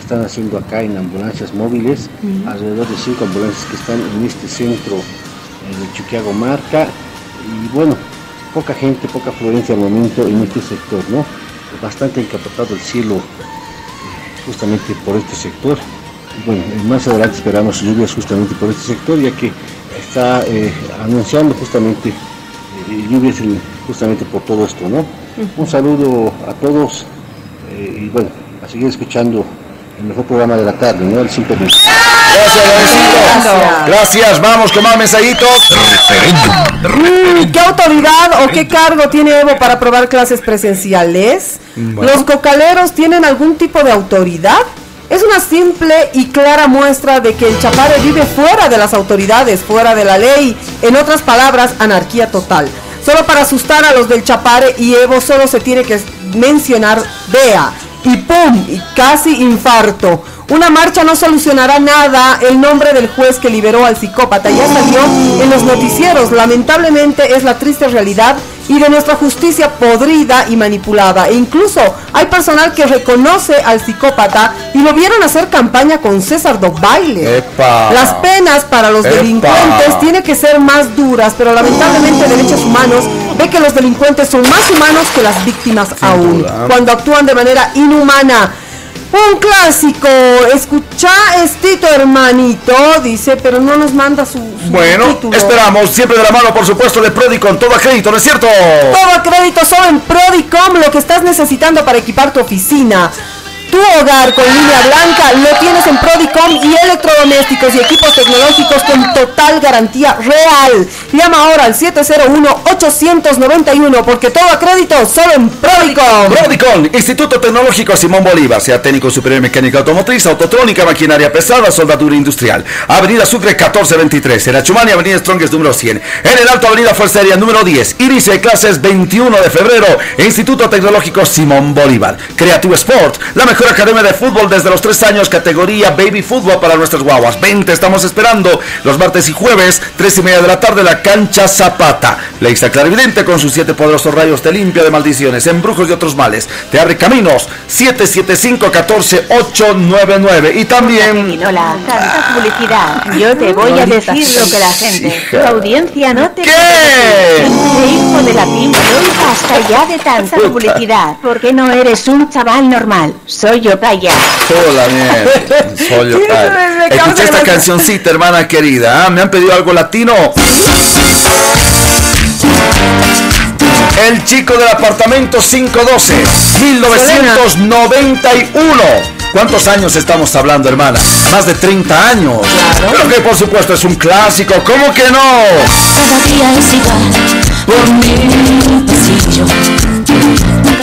Están haciendo acá en ambulancias móviles, alrededor de cinco ambulancias que están en este centro eh, del Chuquiago Marca. Y bueno, poca gente, poca afluencia al momento en este sector, ¿no? Bastante encapotado el cielo justamente por este sector. Bueno, eh, más adelante esperamos lluvias justamente por este sector, ya que está eh, anunciando justamente eh, lluvias en- justamente por todo esto, ¿no? Un saludo a todos eh, y bueno, a seguir escuchando el mejor programa de la tarde, ¿no? El 5 de... Gracias, Danicito. Gracias. Vamos con más mensajitos. ¿Qué autoridad o qué cargo tiene Evo para aprobar clases presenciales? Bueno. ¿Los cocaleros tienen algún tipo de autoridad? Es una simple y clara muestra de que el Chapare vive fuera de las autoridades, fuera de la ley. En otras palabras, anarquía total. Solo para asustar a los del Chapare y Evo solo se tiene que mencionar DEA. Y ¡pum! Y casi infarto. Una marcha no solucionará nada. El nombre del juez que liberó al psicópata ya salió en los noticieros. Lamentablemente es la triste realidad y de nuestra justicia podrida y manipulada. E incluso hay personal que reconoce al psicópata y lo vieron hacer campaña con César Baile. Epa. Las penas para los Epa. delincuentes tienen que ser más duras, pero lamentablemente Derechos Humanos ve que los delincuentes son más humanos que las víctimas aún, duda. cuando actúan de manera inhumana. Un clásico, escucha estito hermanito, dice, pero no nos manda su, su Bueno, título. esperamos siempre de la mano, por supuesto, de Prodicon. Todo a crédito, ¿no es cierto? Todo a crédito solo en Prodicom, lo que estás necesitando para equipar tu oficina. Tu hogar con línea blanca lo tienes en Prodicom y electrodomésticos y equipos tecnológicos con total garantía real. Llama ahora al 701-891 porque todo a crédito solo en Prodicom. Prodicon, Instituto Tecnológico Simón Bolívar, sea técnico superior mecánica automotriz, autotrónica, maquinaria pesada, soldadura industrial. Avenida Sucre 1423, en Achumani, Avenida Strongest número 100. En el Alto Avenida Fuerza Aérea número 10. Inicio de clases 21 de febrero. Instituto Tecnológico Simón Bolívar. Creative Sport, la mejor mejor academia de fútbol desde los 3 años, categoría Baby Fútbol para nuestras guaguas. 20, estamos esperando los martes y jueves, 3 y media de la tarde, la cancha Zapata. La Ixta Clarividente con sus 7 poderosos rayos te limpia de maldiciones, embrujos y otros males. Te abre caminos, 775-14899. Y también... Hola, tanta publicidad. Yo te voy a decir lo que la gente, tu audiencia no te... ¿Qué? Hijo de la pinta, basta ya de tanta publicidad. Porque no eres un chaval normal. Soy yo Kaya. Hola, mierda. Soy yo, Escucha esta cancioncita, hermana querida. ¿ah? Me han pedido algo latino. El chico del apartamento 512, 1991. ¿Cuántos años estamos hablando, hermana? Más de 30 años. Pero que por supuesto es un clásico. ¿Cómo que no? Cada día es igual, por mi pasillo.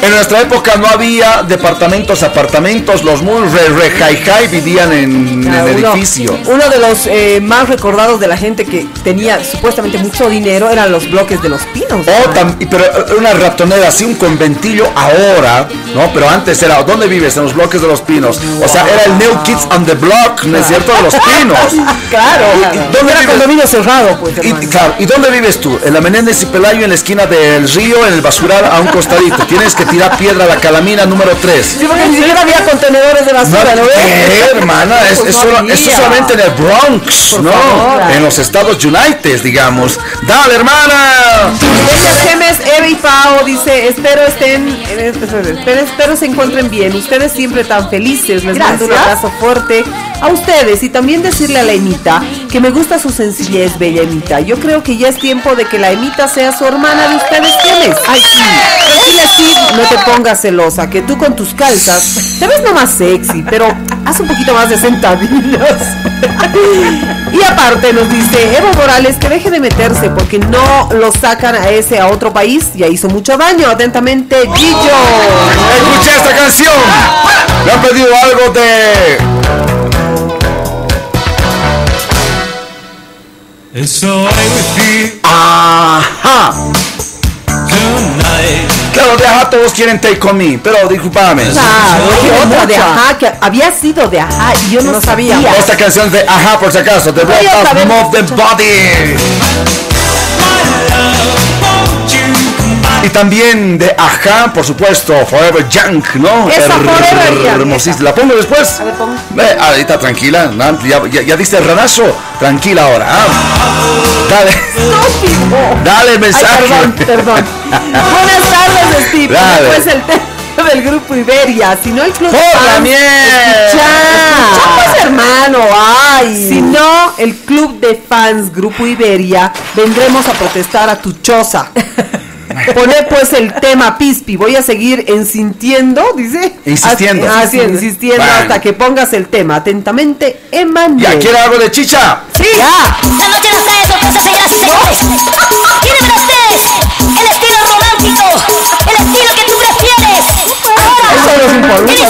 En nuestra época no había departamentos, apartamentos. Los muy re, re high high vivían en Claro, el uno- edificio. Uno de los eh, más recordados de la gente que tenía supuestamente mucho dinero eran los bloques de los pinos. Oh, tam- pero eh, una ratonera así, un conventillo ahora, ¿no? Pero antes era, ¿dónde vives? En los bloques de los pinos. O sea, era el New Kids on the Block, ¿no es cierto? De los pinos. Claro, ¿Y- y claro. ¿Dónde Era condominio cerrado, pues, Y, claro, ¿y dónde vives tú? En la Menéndez y Pelayo, en la esquina del río, en el basural, a un costadito. Tienes que tirar piedra a la calamina número 3. Sí, porque ni siquiera había contenedores de basura, ¿no ves? ¿Qué, hermana? Es, Pues no eso solamente en el Bronx, Por ¿no? favor. En los Estados Unidos, digamos. ¡Dale, hermana! Gemes, Eve y Pao dice, espero estén, eh, espero, espero se encuentren bien. Ustedes siempre tan felices. Les mando un abrazo fuerte a ustedes y también decirle a la Emita que me gusta su sencillez, bella Emita. Yo creo que ya es tiempo de que la Emita sea su hermana de ustedes. ¿Quién es? Ay, sí. Tranquila, Steve, no te pongas celosa, que tú con tus calzas te ves nomás sexy, pero haz un poquito más de sentadillas. Y aparte nos dice Evo Morales que deje de meterse porque no lo sacan a ese a otro país. Ya hizo mucho daño. Atentamente, Gillo. Escuché esta canción. Me han pedido algo de. Ajá. Claro, de ajá todos quieren take on me, pero discúlpame. Claro, que otra de ajá, que había sido de ajá y yo no, sabía. Esta canción es de ajá, por si acaso, Blood a of Move the. Body. Y también de Ajá, por supuesto, Forever Young, ¿no? Esa Forever Young, Hermosísima. ¿La pongo después? Ve, ahorita tranquila, ya, ya, ya diste el ranazo, tranquila ahora. ¿ah? Dale, dale el mensaje. Ay, perdón, perdón. Buenas tardes, Steve. Dale. Pues el tema del grupo Iberia, si no el club ¡Por la fans, escucha, escucha, pues, hermano, ay. Si no el club de fans Grupo Iberia, vendremos a protestar a tu choza. Poné pues el tema Pispi, voy a seguir insintiendo, dice. Insistiendo. Ah, sí, insistiendo Bueno. hasta que pongas el tema. Atentamente, Emanuel. ¿Ya quiere algo de chicha? Sí. Ya. La noche nos trae sorpresas, señoras y señores. Tienen para ustedes el estilo romántico, el estilo que tú prefieres. Ahora, esta nueva era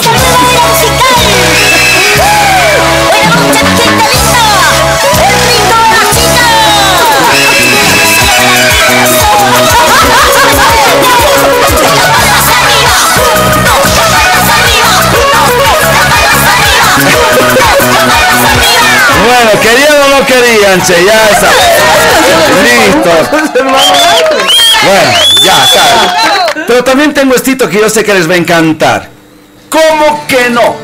querían o no querían, che, ya está. Listo. Bueno, ya está. Pero también tengo estito que yo sé que les va a encantar. ¿Cómo que no?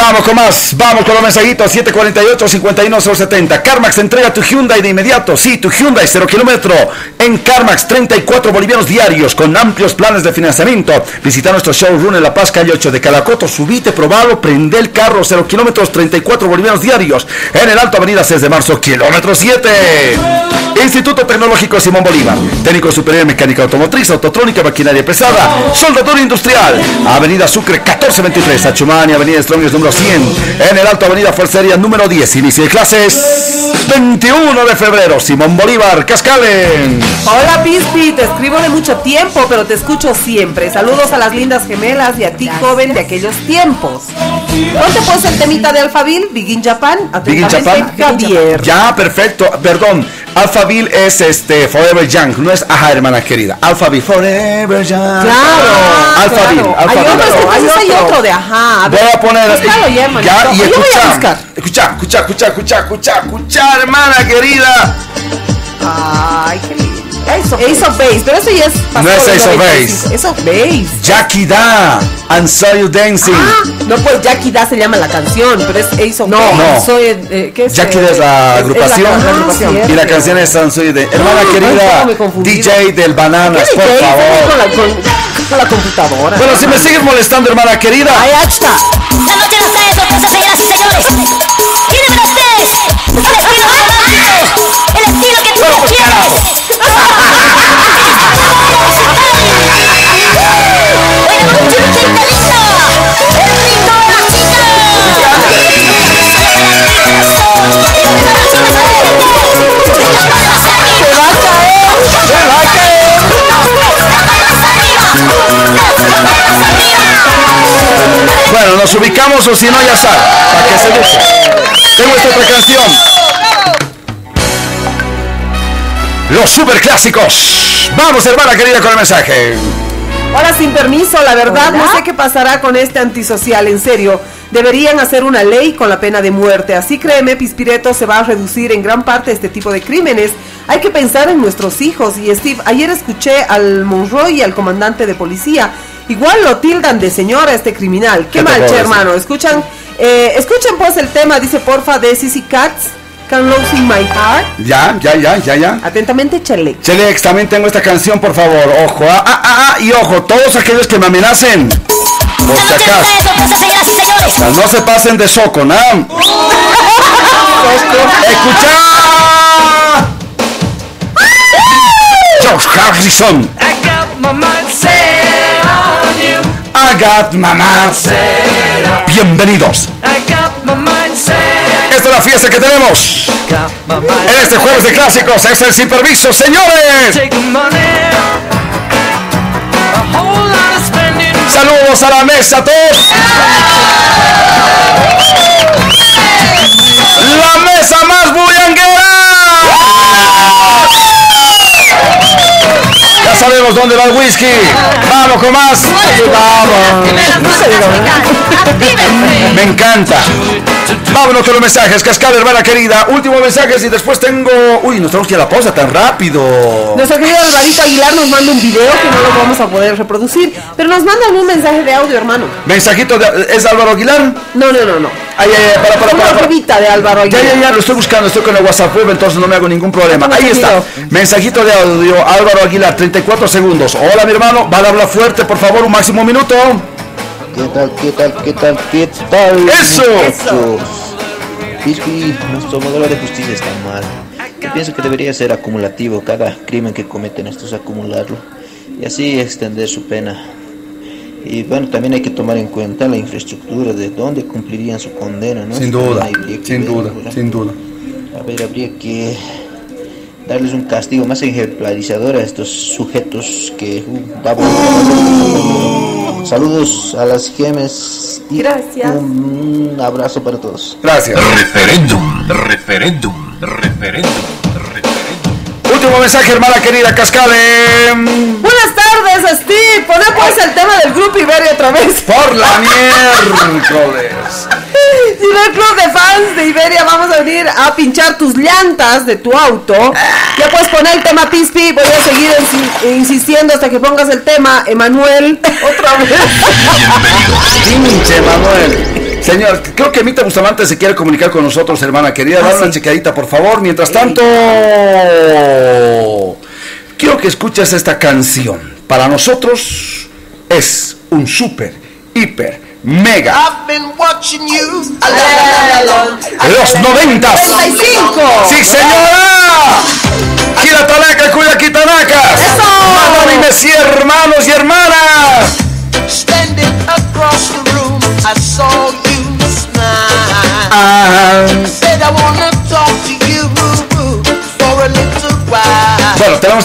Vamos con más, vamos con los mensajitos 748-51070 Carmax entrega tu Hyundai de inmediato. Sí, tu Hyundai 0 kilómetro. En Carmax 34 bolivianos diarios Con amplios planes de financiamiento. Visita nuestro showroom en La Paz, calle 8 de Calacoto. Subite, probalo, prende el carro 0 kilómetros, 34 bolivianos diarios En el Alto Avenida 6 de Marzo, kilómetro 7 Instituto Tecnológico Simón Bolívar Técnico Superior Mecánica Automotriz, Autotrónica, Maquinaria Pesada Soldadura Industrial. Avenida Sucre 1423 Achumani, Avenida Strongest número 100 En el Alto Avenida Fuerza Aérea número 10 Inicio de clases 21 de febrero Simón Bolívar, Cascalen Hola Pispi, te escribo de mucho tiempo, pero te escucho siempre. Saludos a las lindas gemelas y a ti, joven de aquellos tiempos. Ponte pues el temita de Alfabil, Big in Japan. Big in Japan. Javier. Ya, perfecto. Perdón. Alphaville es este Forever Young, no es ajá, hermana querida. Alphaville, Forever Young. Claro. Alphaville, claro. Hay Alphaville. otro, entonces hay otro de ajá. Voy a poner Búscalo ya, hermanito. ya y Yo voy a escucha, buscar. escucha, escucha, escucha, escucha, escucha, escucha, hermana querida. Ay, qué lindo. Ace of, Ace of Base, pero eso ya es No es Ace of 95. Base. Ace of Base. Jackie Da and Saw You Dancing. Ah, no, pues Jackie Da se llama la canción, pero es Ace of No, Base. no. Soy, eh, ¿qué es? Jackie eh, Da es la es- agrupación es la- la agrupación. y la canción es San Soy de hermana Ay, querida. DJ del Bananas, ¿Qué por DJ? favor. Con la, con, con la computadora. Bueno, si me sigues molestando, hermana querida. Ahí está. La noche señoras y señores. El estilo el estilo que tú quieres. nos ubicamos o si no ya sabe, para que se busque. Tengo esta otra canción. Los superclásicos. Vamos, hermana querida, con el mensaje. Ahora sin permiso, la verdad no sé qué pasará con este antisocial, en serio. Deberían hacer una ley con la pena de muerte. Así créeme, Pispireto se va a reducir en gran parte este tipo de crímenes. Hay que pensar en nuestros hijos. Y Steve, ayer escuché al Monroy y al comandante de policía. Igual lo tildan de señora este criminal. Qué ¿Qué te mal, che, hermano. Escuchan, eh, escuchen pues el tema, dice porfa, de Sissy Cats. Can Losing My Heart. Ya, ya, ya, ya, ya. Atentamente, Chele. Chelex, también tengo esta canción, por favor. Ojo, ah, ah, ah, ah, y ojo, todos aquellos que me amenacen. Por si acaso. No se pasen de soco, ¿no? ¡Escucha! George Harrison. I got my mind set I got mama. Bienvenidos. I got my mind set. Esta es la fiesta que tenemos. My mind En este jueves de clásicos es el sin permiso, señores. Saludos a la mesa a todos. La mesa más bullanguera. Ya sabemos dónde va el whisky. Vamos con más. Me encanta. Vámonos con los mensajes. Cascada, hermana querida. Último mensajes y después tengo. Uy, nos tenemos que ir a la pausa tan rápido. Nuestro querido Alvarito Aguilar nos manda un video que no lo vamos a poder reproducir, pero nos mandan un mensaje de audio, hermano. Mensajito de. ¿Es Álvaro Aguilar? No, no, no, no. Ay, ay, ay, para, para, Una para. para. arribita de Álvaro Ya, Aguilar. ya, ya, lo estoy buscando, estoy con el WhatsApp web, entonces no me hago ningún problema. Toma Ahí está. Mensajito de audio, Álvaro Aguilar, 34 segundos. Hola, mi hermano, van a hablar fuerte, por favor, un máximo minuto. ¿Qué tal, qué tal, qué tal, qué tal? ¡Eso! Pispi, nuestro modelo de justicia está mal. Yo pienso que debería ser acumulativo. Cada crimen que cometen estos acumularlo y así extender su pena. Y bueno, también hay que tomar en cuenta la infraestructura de dónde cumplirían su condena, ¿no? Sin duda, sin ver, duda, ¿verdad? sin duda. A ver, habría que darles un castigo más ejemplarizador a estos sujetos que uh. Saludos a las gemes y Gracias. un abrazo para todos. Gracias. Referéndum, referéndum, referéndum. Último mensaje, hermana querida, Cascade. Buenas tardes, Steve. Poné pues el tema del grupo Iberia otra vez. Por la miércoles. Si no el club de fans de Iberia, vamos a venir a pinchar tus llantas de tu auto. Ya puedes poner el tema Pispi. Voy a seguir insi- insistiendo hasta que pongas el tema Emanuel otra vez. Pinche Manuel. Señor, creo que Mita Bustamante se quiere comunicar con nosotros, hermana querida. Ah, Dale una sí. checadita, por favor. Mientras tanto, quiero que escuches esta canción. Para nosotros es un super, hiper, mega. I've been watching you. Los noventas. 95. ¡Sí,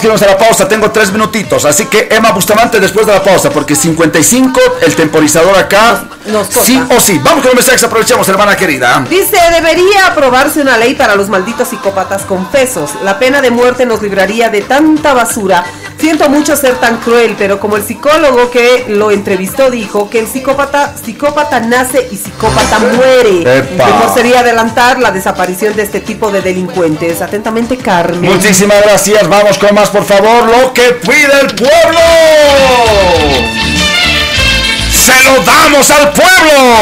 tenemos que irnos a la pausa. Tengo tres minutitos. Así que Emma Bustamante después de la pausa. Porque 55, el temporizador acá. Nos toca. sí o sí. Vamos con los mensajes. Aprovechemos, hermana querida. Dice, debería aprobarse una ley para los malditos psicópatas confesos. La pena de muerte nos libraría de tanta basura. Siento mucho ser tan cruel, pero como el psicólogo que lo entrevistó dijo que el psicópata, psicópata nace y psicópata muere. Epa. Mejor sería adelantar la desaparición de este tipo de delincuentes. Atentamente, Carmen. Muchísimas gracias. Vamos con más, por favor. Lo que pide el pueblo. Se lo damos al pueblo.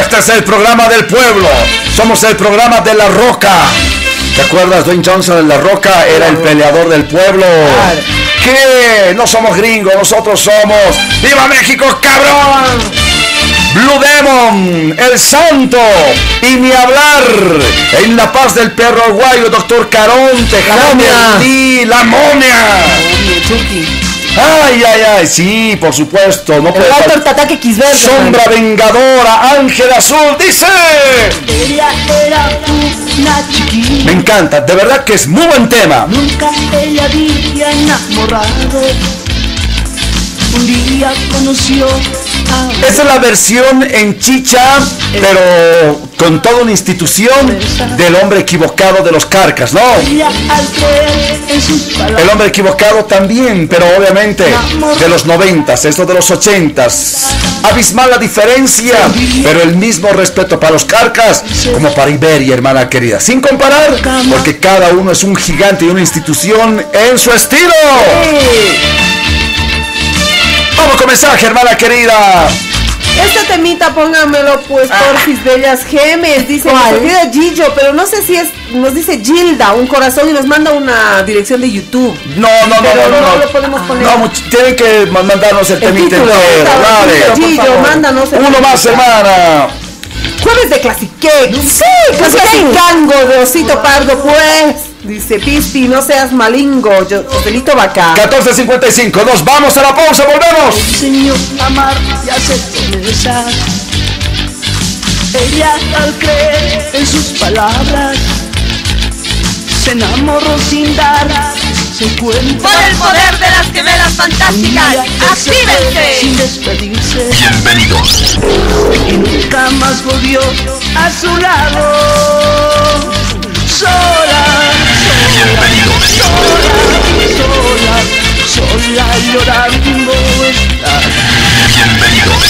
Este es el programa del pueblo. Somos el programa de la roca. ¿Te acuerdas? Dwayne Johnson en la roca era el peleador del pueblo. ¿Qué? No somos gringos, nosotros somos. ¡Viva México, cabrón! Blue Demon, El Santo, y ni hablar, en La Paz del Perro Aguayo, Doctor Caronte, momia. Lee, La Momia. Ay, ay, ay, sí, por supuesto, no puede. Tataque Quisberger. Sombra Vengadora, Ángel Azul, dice. Ella era una chiquilla, Me encanta, de verdad que es muy buen tema. nunca ella había enamorado. Un día conoció a Esa es la versión en chicha, pero con toda una institución del hombre equivocado de los carcas, ¿no? El hombre equivocado también, pero obviamente de los noventas, esto de los ochentas. Abismal la diferencia, pero el mismo respeto para los carcas como para Iberia, hermana querida. Sin comparar, porque cada uno es un gigante y una institución en su estilo. Vamos con mensaje, hermana querida. Este temita póngamelo pues porfis bellas gemes, dice querida Gillo, pero no sé si es, nos dice Gilda, un corazón y nos manda una dirección de YouTube. No, no, no, Pero no, no, no. lo podemos poner. No, much- tienen que ma- mandarnos el, El temita entero, dale. favor. mándanos el Uno más, hermana. Jueves de Clasique. Sí, Clasicango de Osito Pardo, pues. Dice Pispi, no seas malingo, yo, Joselito Vaca. 14.55, nos vamos a la pausa, volvemos. a amar y a hacer promesas. Ella al creer en sus palabras se enamoró sin dar se cuenta. Por el poder de las gemelas fantásticas, ¡actívense! Sin despedirse Bienvenidos. y nunca más volvió a su lado. Bienvenidos. Sola, sola, sola llorando está. Bienvenidos.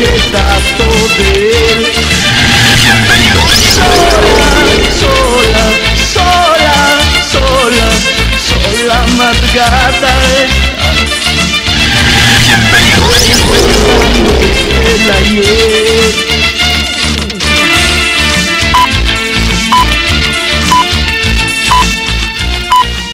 Retrato de él. Bienvenidos. Sola, sola, sola, sola, sola amargada está. Bienvenidos. La